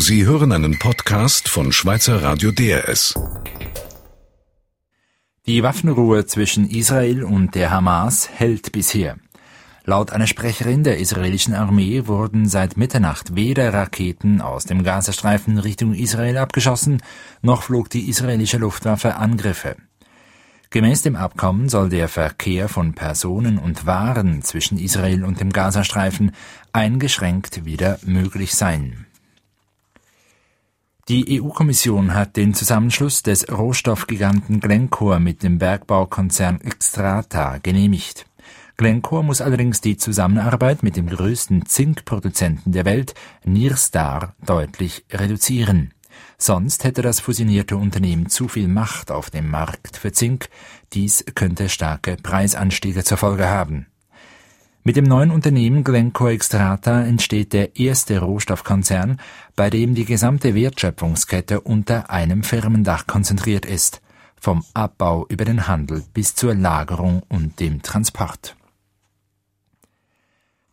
Sie hören einen Podcast von Schweizer Radio DRS. Die Waffenruhe zwischen Israel und der Hamas hält bisher. Laut einer Sprecherin der israelischen Armee wurden seit Mitternacht weder Raketen aus dem Gazastreifen Richtung Israel abgeschossen, noch flog die israelische Luftwaffe Angriffe. Gemäß dem Abkommen soll der Verkehr von Personen und Waren zwischen Israel und dem Gazastreifen eingeschränkt wieder möglich sein. Die EU-Kommission hat den Zusammenschluss des Rohstoffgiganten Glencore mit dem Bergbaukonzern Xstrata genehmigt. Glencore muss allerdings die Zusammenarbeit mit dem größten Zinkproduzenten der Welt, Nirstar, deutlich reduzieren. Sonst hätte das fusionierte Unternehmen zu viel Macht auf dem Markt für Zink. Dies könnte starke Preisanstiege zur Folge haben. Mit dem neuen Unternehmen Glencore Extrata entsteht der erste Rohstoffkonzern, bei dem die gesamte Wertschöpfungskette unter einem Firmendach konzentriert ist, vom Abbau über den Handel bis zur Lagerung und dem Transport.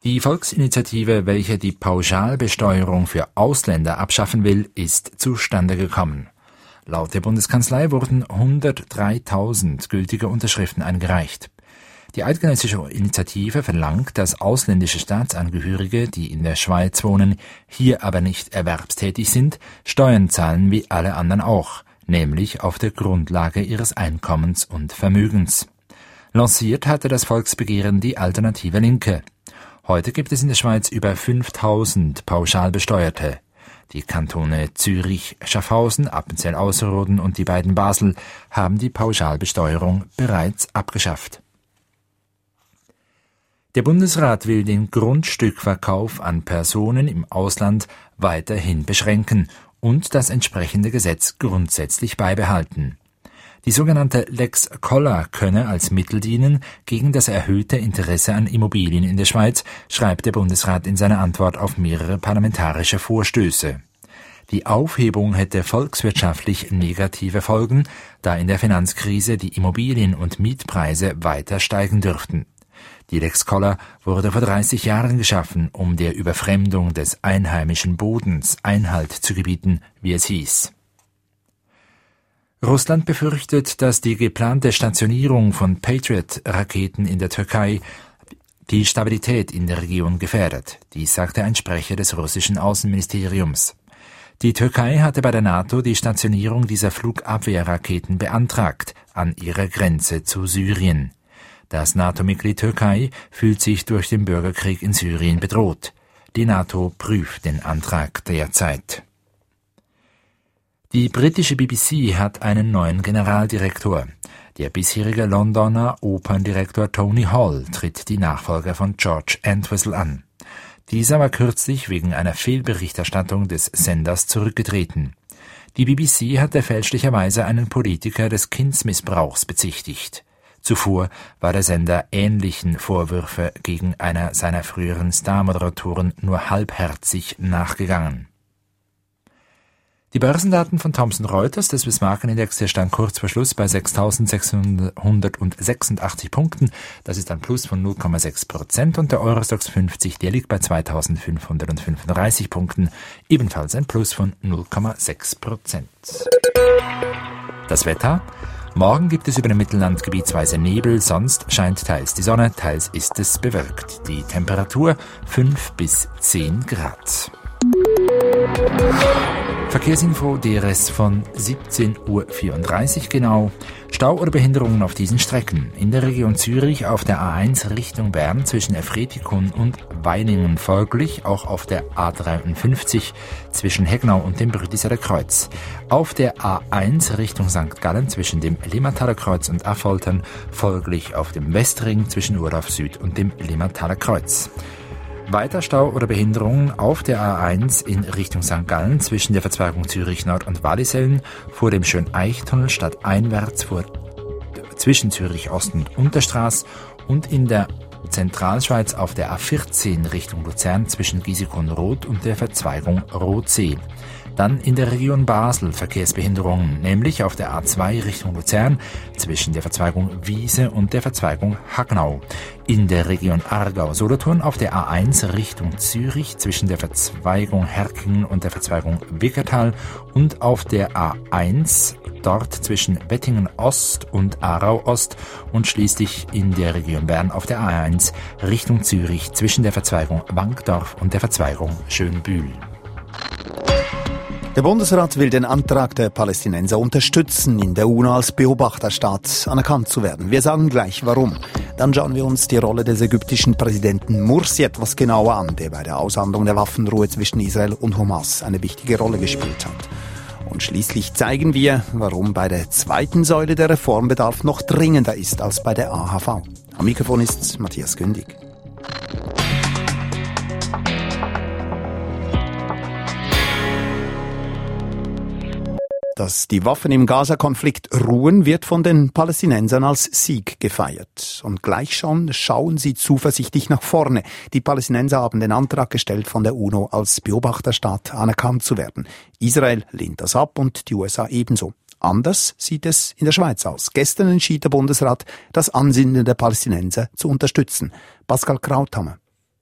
Die Volksinitiative, welche die Pauschalbesteuerung für Ausländer abschaffen will, ist zustande gekommen. Laut der Bundeskanzlei wurden 103.000 gültige Unterschriften eingereicht. Die eidgenössische Initiative verlangt, dass ausländische Staatsangehörige, die in der Schweiz wohnen, hier aber nicht erwerbstätig sind, Steuern zahlen wie alle anderen auch, nämlich auf der Grundlage ihres Einkommens und Vermögens. Lanciert hatte das Volksbegehren die Alternative Linke. Heute gibt es in der Schweiz über 5000 Pauschalbesteuerte. Die Kantone Zürich, Schaffhausen, Appenzell Ausserrhoden und die beiden Basel haben die Pauschalbesteuerung bereits abgeschafft. Der Bundesrat will den Grundstückverkauf an Personen im Ausland weiterhin beschränken und das entsprechende Gesetz grundsätzlich beibehalten. Die sogenannte Lex Koller könne als Mittel dienen gegen das erhöhte Interesse an Immobilien in der Schweiz, schreibt der Bundesrat in seiner Antwort auf mehrere parlamentarische Vorstöße. Die Aufhebung hätte volkswirtschaftlich negative Folgen, da in der Finanzkrise die Immobilien- und Mietpreise weiter steigen dürften. Die Lex Koller wurde vor 30 Jahren geschaffen, um der Überfremdung des einheimischen Bodens Einhalt zu gebieten, wie es hieß. Russland befürchtet, dass die geplante Stationierung von Patriot-Raketen in der Türkei die Stabilität in der Region gefährdet. Dies sagte ein Sprecher des russischen Außenministeriums. Die Türkei hatte bei der NATO die Stationierung dieser Flugabwehrraketen beantragt an ihrer Grenze zu Syrien. Das NATO-Mitglied Türkei fühlt sich durch den Bürgerkrieg in Syrien bedroht. Die NATO prüft den Antrag derzeit. Die britische BBC hat einen neuen Generaldirektor. Der bisherige Londoner Operndirektor Tony Hall tritt die Nachfolger von George Entwistle an. Dieser war kürzlich wegen einer Fehlberichterstattung des Senders zurückgetreten. Die BBC hatte fälschlicherweise einen Politiker des Kindsmissbrauchs bezichtigt. Zuvor war der Sender ähnlichen Vorwürfe gegen einer seiner früheren Starmoderatoren nur halbherzig nachgegangen. Die Börsendaten von Thomson Reuters, des Swiss Markenindex, der stand kurz vor Schluss bei 6.686 Punkten. Das ist ein Plus von 0,6 Prozent. Und der Eurostox 50, der liegt bei 2.535 Punkten. Ebenfalls ein Plus von 0,6 Prozent. Das Wetter? Morgen gibt es über dem Mittelland gebietsweise Nebel, sonst scheint teils die Sonne, teils ist es bewölkt. Die Temperatur 5 bis 10 Grad. Verkehrsinfo DRS von 17.34 Uhr genau. Stau oder Behinderungen auf diesen Strecken. In der Region Zürich auf der A1 Richtung Bern zwischen Erfretikon und Weiningen folglich, auch auf der A53 zwischen Hegnau und dem Brüdiseler Kreuz. Auf der A1 Richtung St. Gallen zwischen dem Limmataler Kreuz und Affoltern folglich auf dem Westring zwischen Urdorf Süd und dem Limmataler Kreuz. Weiter Stau oder Behinderungen auf der A1 in Richtung St. Gallen zwischen der Verzweigung Zürich Nord und Wallisellen vor dem Schöneichtunnel statt einwärts vor zwischen Zürich Ost und Unterstraß und in der Zentralschweiz auf der A14 Richtung Luzern zwischen Giesekon Rot und der Verzweigung Rotsee. Dann in der Region Basel Verkehrsbehinderungen, nämlich auf der A2 Richtung Luzern zwischen der Verzweigung Wiese und der Verzweigung Hagnau. In der Region Aargau-Solothurn auf der A1 Richtung Zürich zwischen der Verzweigung Herken und der Verzweigung Wickertal und auf der A1 dort zwischen Wettingen Ost und Aarau Ost und schließlich in der Region Bern auf der A1 Richtung Zürich zwischen der Verzweigung Wankdorf und der Verzweigung Schönbühl. Der Bundesrat will den Antrag der Palästinenser unterstützen, in der UNO als Beobachterstaat anerkannt zu werden. Wir sagen gleich warum. Dann schauen wir uns die Rolle des ägyptischen Präsidenten Mursi etwas genauer an, der bei der Aushandlung der Waffenruhe zwischen Israel und Hamas eine wichtige Rolle gespielt hat. Und schließlich zeigen wir, warum bei der zweiten Säule der Reformbedarf noch dringender ist als bei der AHV. Am Mikrofon ist Matthias Gündig. Dass die Waffen im Gaza-Konflikt ruhen, wird von den Palästinensern als Sieg gefeiert. Und gleich schon schauen sie zuversichtlich nach vorne. Die Palästinenser haben den Antrag gestellt, von der UNO als Beobachterstaat anerkannt zu werden. Israel lehnt das ab und die USA ebenso. Anders sieht es in der Schweiz aus. Gestern entschied der Bundesrat, das Ansinnen der Palästinenser zu unterstützen. Pascal Krauthammer.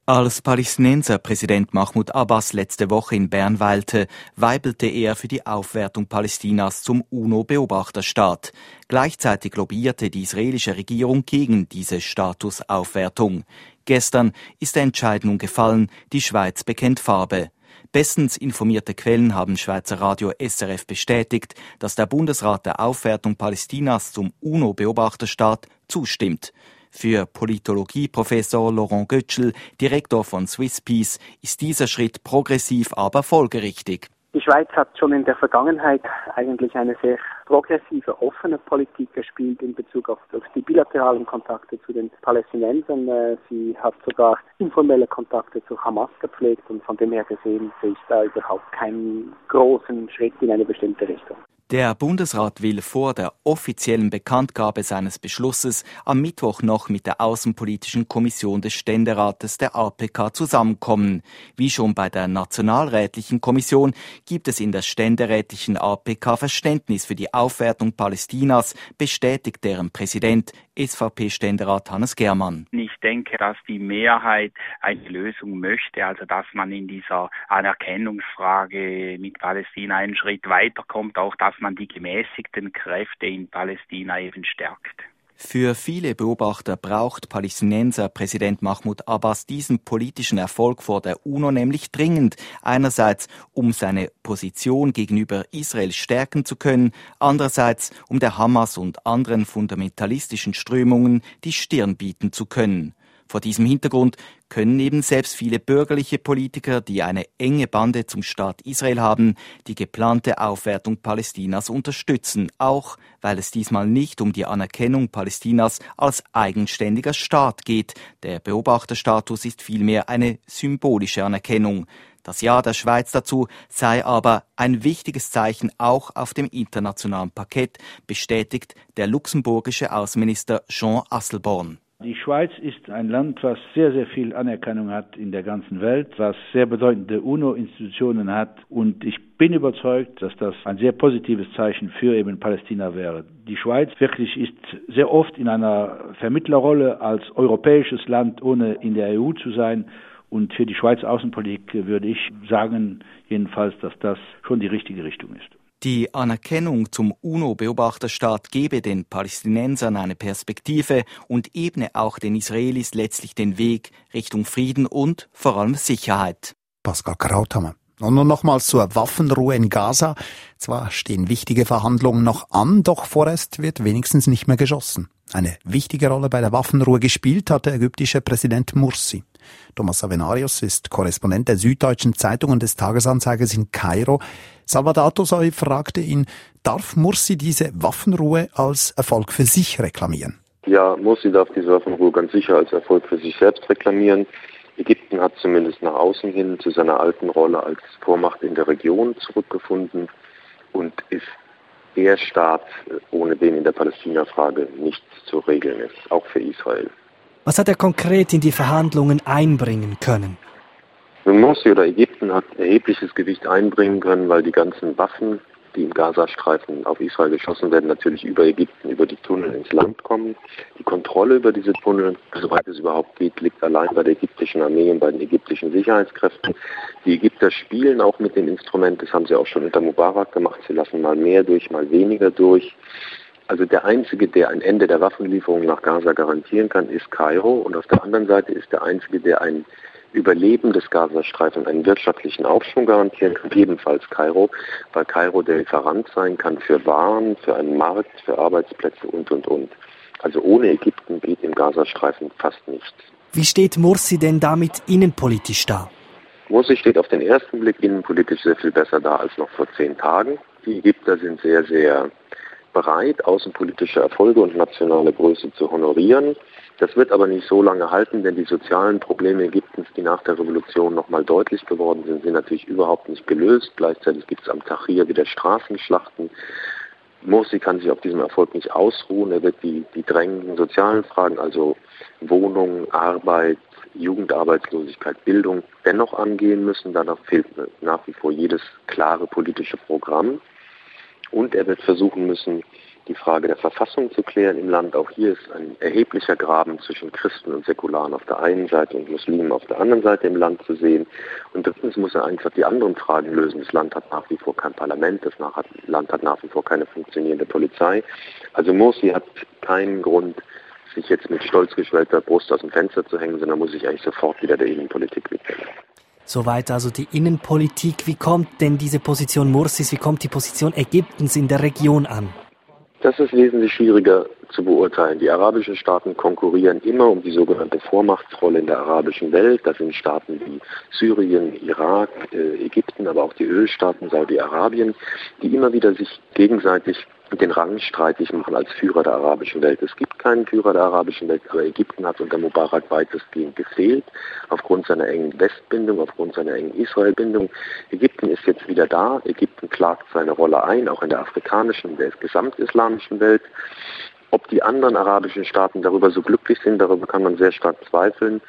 Als Palästinenser Präsident Mahmoud Abbas letzte Woche in Bern weilte, weibelte er für die Aufwertung Palästinas zum UNO-Beobachterstaat. Gleichzeitig lobbyierte die israelische Regierung gegen diese Statusaufwertung. Gestern ist der Entscheidung gefallen, die Schweiz bekennt Farbe. Bestens informierte Quellen haben Schweizer Radio SRF bestätigt, dass der Bundesrat der Aufwertung Palästinas zum UNO-Beobachterstaat zustimmt. Für Politologieprofessor Laurent Götschel, Direktor von Swiss Peace, ist dieser Schritt progressiv, aber folgerichtig. Die Schweiz hat schon in der Vergangenheit eigentlich eine sehr progressive, offene Politik gespielt in Bezug auf, die bilateralen Kontakte zu den Palästinensern. Äh, sie hat sogar informelle Kontakte zu Hamas gepflegt und von dem her gesehen sehe ich da überhaupt keinen großen Schritt in eine bestimmte Richtung. Der Bundesrat will vor der offiziellen Bekanntgabe seines Beschlusses am Mittwoch noch mit der Außenpolitischen Kommission des Ständerates der APK zusammenkommen. Wie schon bei der Nationalrätlichen Kommission gibt es in der ständerätlichen APK Verständnis für die Aufwertung Palästinas, bestätigt deren Präsident SVP-Ständerat Hannes Germann. Ich denke, dass die Mehrheit eine Lösung möchte, also dass man in dieser Anerkennungsfrage mit Palästina einen Schritt weiterkommt, auch dass man die gemäßigten Kräfte in Palästina eben stärkt. Für viele Beobachter braucht Palästinenser Präsident Mahmoud Abbas diesen politischen Erfolg vor der UNO nämlich dringend. Einerseits, um seine Position gegenüber Israel stärken zu können, andererseits, um der Hamas und anderen fundamentalistischen Strömungen die Stirn bieten zu können. Vor diesem Hintergrund können eben selbst viele bürgerliche Politiker, die eine enge Bande zum Staat Israel haben, die geplante Aufwertung Palästinas unterstützen, auch weil es diesmal nicht um die Anerkennung Palästinas als eigenständiger Staat geht. Der Beobachterstatus ist vielmehr eine symbolische Anerkennung. Das Ja der Schweiz dazu sei aber ein wichtiges Zeichen auch auf dem internationalen Parkett, bestätigt der luxemburgische Außenminister Jean Asselborn. Die Schweiz ist ein Land, was sehr, sehr viel Anerkennung hat in der ganzen Welt, was sehr bedeutende UNO-Institutionen hat. Und ich bin überzeugt, dass das ein sehr positives Zeichen für eben Palästina wäre. Die Schweiz wirklich ist sehr oft in einer Vermittlerrolle als europäisches Land, ohne in der EU zu sein. Und für die Schweiz Außenpolitik würde ich sagen, jedenfalls, dass das schon die richtige Richtung ist. Die Anerkennung zum UNO-Beobachterstaat gebe den Palästinensern eine Perspektive und ebne auch den Israelis letztlich den Weg Richtung Frieden und vor allem Sicherheit. Pascal Krauthammer. Und nun nochmals zur Waffenruhe in Gaza. Zwar stehen wichtige Verhandlungen noch an, doch vorerst wird wenigstens nicht mehr geschossen. Eine wichtige Rolle bei der Waffenruhe gespielt hat der ägyptische Präsident Mursi. Thomas Avenarius ist Korrespondent der Süddeutschen Zeitung und des Tagesanzeigers in Kairo. Salvador Soy fragte ihn, darf Mursi diese Waffenruhe als Erfolg für sich reklamieren? Ja, Mursi darf diese Waffenruhe ganz sicher als Erfolg für sich selbst reklamieren. Ägypten hat zumindest nach außen hin zu seiner alten Rolle als Vormacht in der Region zurückgefunden und ist der Staat, ohne den in der Palästina-Frage nichts zu regeln ist, auch für Israel. Was hat er konkret in die Verhandlungen einbringen können? Nun Morsi oder Ägypten hat erhebliches Gewicht einbringen können, weil die ganzen Waffen die im Gazastreifen auf Israel geschossen werden, natürlich über Ägypten, über die Tunnel ins Land kommen. Die Kontrolle über diese Tunnel, soweit es überhaupt geht, liegt allein bei der ägyptischen Armee und bei den ägyptischen Sicherheitskräften. Die Ägypter spielen auch mit den Instrumenten, das haben sie auch schon unter Mubarak gemacht. Sie lassen mal mehr durch, mal weniger durch. Also der Einzige, der ein Ende der Waffenlieferung nach Gaza garantieren kann, ist Kairo. Und auf der anderen Seite ist der Einzige, der ein Überleben des Gazastreifens einen wirtschaftlichen Aufschwung garantieren kann, ebenfalls Kairo, weil Kairo der Lieferant sein kann für Waren, für einen Markt, für Arbeitsplätze und, und, und. Also ohne Ägypten geht im Gazastreifen fast nichts. Wie steht Morsi denn damit innenpolitisch da? Morsi steht auf den ersten Blick innenpolitisch sehr viel besser da als noch vor zehn Tagen. Die Ägypter sind sehr, sehr bereit, außenpolitische Erfolge und nationale Größe zu honorieren. Das wird aber nicht so lange halten, denn die sozialen Probleme Ägyptens, die nach der Revolution nochmal deutlich geworden sind, sind natürlich überhaupt nicht gelöst. Gleichzeitig gibt es am Tahrir wieder Straßenschlachten. Morsi kann sich auf diesem Erfolg nicht ausruhen. Er wird die, die drängenden sozialen Fragen, also Wohnung, Arbeit, Jugendarbeitslosigkeit, Bildung, dennoch angehen müssen. Danach fehlt nach wie vor jedes klare politische Programm. Und er wird versuchen müssen, die Frage der Verfassung zu klären im Land. Auch hier ist ein erheblicher Graben zwischen Christen und Säkularen auf der einen Seite und Muslimen auf der anderen Seite im Land zu sehen. Und drittens muss er einfach die anderen Fragen lösen. Das Land hat nach wie vor kein Parlament, das Land hat nach wie vor keine funktionierende Polizei. Also Morsi hat keinen Grund, sich jetzt mit stolz geschwellter Brust aus dem Fenster zu hängen, sondern muss sich eigentlich sofort wieder der Innenpolitik widmen. Soweit also die Innenpolitik. Wie kommt denn diese Position Mursis, wie kommt die Position Ägyptens in der Region an? Das ist wesentlich schwieriger zu beurteilen. Die arabischen Staaten konkurrieren immer um die sogenannte Vormachtsrolle in der arabischen Welt. Das sind Staaten wie Syrien, Irak, äh, Ägypten, aber auch die Ölstaaten Saudi-Arabien, die immer wieder sich gegenseitig den Rang streitig machen als Führer der arabischen Welt. Es gibt keinen Führer der arabischen Welt, aber Ägypten hat unter Mubarak weitestgehend gefehlt, aufgrund seiner engen Westbindung, aufgrund seiner engen Israelbindung. Ägypten ist jetzt wieder da. Ägypten klagt seine Rolle ein, auch in der afrikanischen, der gesamtislamischen Welt. Ob die anderen arabischen Staaten darüber so glücklich sind, darüber kann man sehr stark zweifeln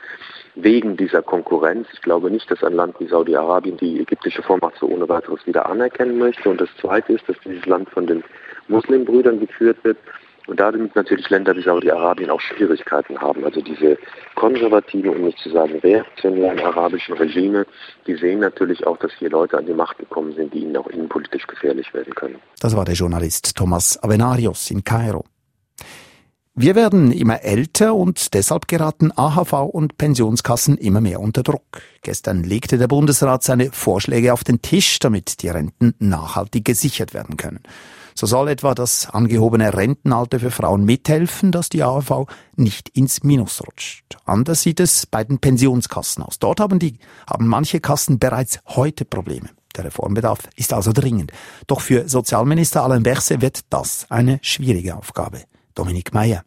wegen dieser Konkurrenz. Ich glaube nicht, dass ein Land wie Saudi-Arabien die ägyptische Vormacht so ohne weiteres wieder anerkennen möchte. Und das Zweite ist, dass dieses Land von den Muslimbrüdern geführt wird und damit natürlich Länder wie Saudi-Arabien auch Schwierigkeiten haben. Also diese konservativen, um nicht zu sagen reaktionären arabischen Regime, die sehen natürlich auch, dass hier Leute an die Macht gekommen sind, die ihnen auch innenpolitisch gefährlich werden können. Das war der Journalist Thomas Avenarius in Kairo. Wir werden immer älter und deshalb geraten AHV und Pensionskassen immer mehr unter Druck. Gestern legte der Bundesrat seine Vorschläge auf den Tisch, damit die Renten nachhaltig gesichert werden können. So soll etwa das angehobene Rentenalter für Frauen mithelfen, dass die AHV nicht ins Minus rutscht. Anders sieht es bei den Pensionskassen aus. Dort haben die, haben manche Kassen bereits heute Probleme. Der Reformbedarf ist also dringend. Doch für Sozialminister Alain Berset wird das eine schwierige Aufgabe. Dominik Meyer.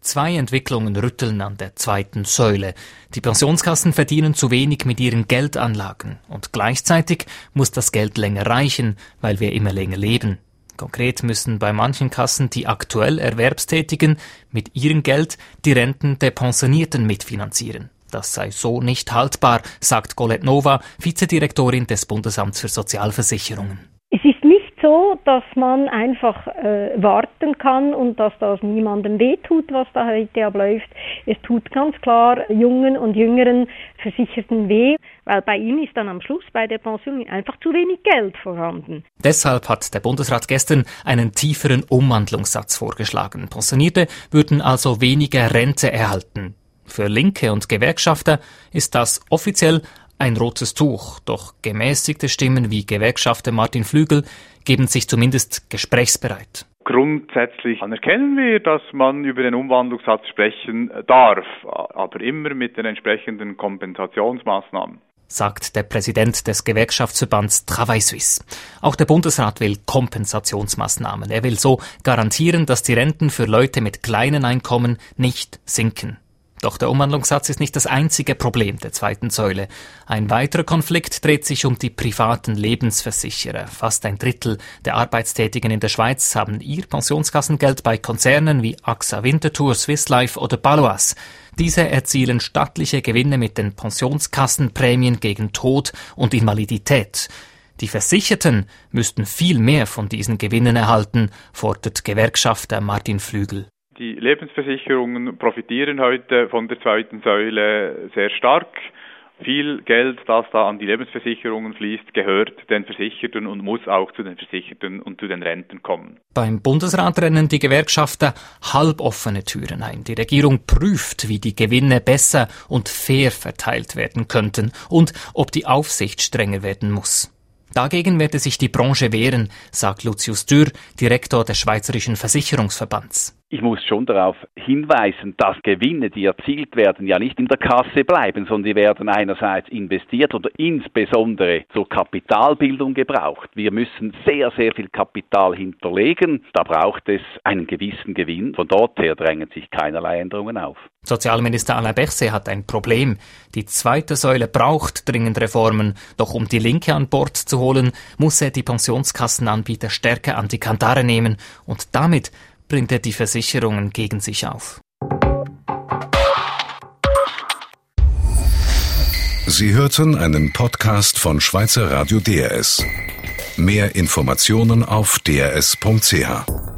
Zwei Entwicklungen rütteln an der zweiten Säule. Die Pensionskassen verdienen zu wenig mit ihren Geldanlagen und gleichzeitig muss das Geld länger reichen, weil wir immer länger leben. Konkret müssen bei manchen Kassen die aktuell Erwerbstätigen mit ihrem Geld die Renten der Pensionierten mitfinanzieren. Das sei so nicht haltbar, sagt Colette Nova, Vizedirektorin des Bundesamts für Sozialversicherungen. So, dass man einfach äh, warten kann und dass das niemandem wehtut, was da heute abläuft. Es tut ganz klar jungen und jüngeren Versicherten weh weil bei ihnen ist dann am Schluss bei der Pension einfach zu wenig Geld vorhanden. Deshalb hat der Bundesrat gestern einen tieferen Umwandlungssatz vorgeschlagen. Pensionierte würden also weniger Rente erhalten. Für Linke und Gewerkschafter ist das offiziell ein rotes Tuch, doch gemäßigte Stimmen wie Gewerkschafter Martin Flügel geben sich zumindest gesprächsbereit. Grundsätzlich anerkennen wir, dass man über den Umwandlungssatz sprechen darf, aber immer mit den entsprechenden Kompensationsmaßnahmen sagt der Präsident des Gewerkschaftsverbands Travail Suisse. Auch der Bundesrat will Kompensationsmaßnahmen. Er will so garantieren, dass die Renten für Leute mit kleinen Einkommen nicht sinken. Doch der Umwandlungssatz ist nicht das einzige Problem der zweiten Säule. Ein weiterer Konflikt dreht sich um die privaten Lebensversicherer. Fast ein Drittel der Arbeitstätigen in der Schweiz haben ihr Pensionskassengeld bei Konzernen wie AXA Winterthur, Swiss Life oder Balois. Diese erzielen stattliche Gewinne mit den Pensionskassenprämien gegen Tod und Invalidität. Die Versicherten müssten viel mehr von diesen Gewinnen erhalten, fordert Gewerkschafter Martin Flügel. Die Lebensversicherungen profitieren heute von der zweiten Säule sehr stark. Viel Geld, das da an die Lebensversicherungen fließt, gehört den Versicherten und muss auch zu den Versicherten und zu den Renten kommen. Beim Bundesrat rennen die Gewerkschafter halboffene Türen ein. Die Regierung prüft, wie die Gewinne besser und fair verteilt werden könnten und ob die Aufsicht strenger werden muss. Dagegen werde sich die Branche wehren, sagt Lucius Dürr, Direktor des Schweizerischen Versicherungsverbands. Ich muss schon darauf hinweisen, dass Gewinne, die erzielt werden, ja nicht in der Kasse bleiben, sondern die werden einerseits investiert oder insbesondere zur Kapitalbildung gebraucht. Wir müssen sehr, sehr viel Kapital hinterlegen. Da braucht es einen gewissen Gewinn. Von dort her drängen sich keinerlei Änderungen auf. Sozialminister Alain Berset hat ein Problem. Die zweite Säule braucht dringend Reformen. Doch um die Linke an Bord zu holen, muss er die Pensionskassenanbieter stärker an die Kantare nehmen und damit bringt er die Versicherungen gegen sich auf. Sie hörten einen Podcast von Schweizer Radio DRS. Mehr Informationen auf drs.ch.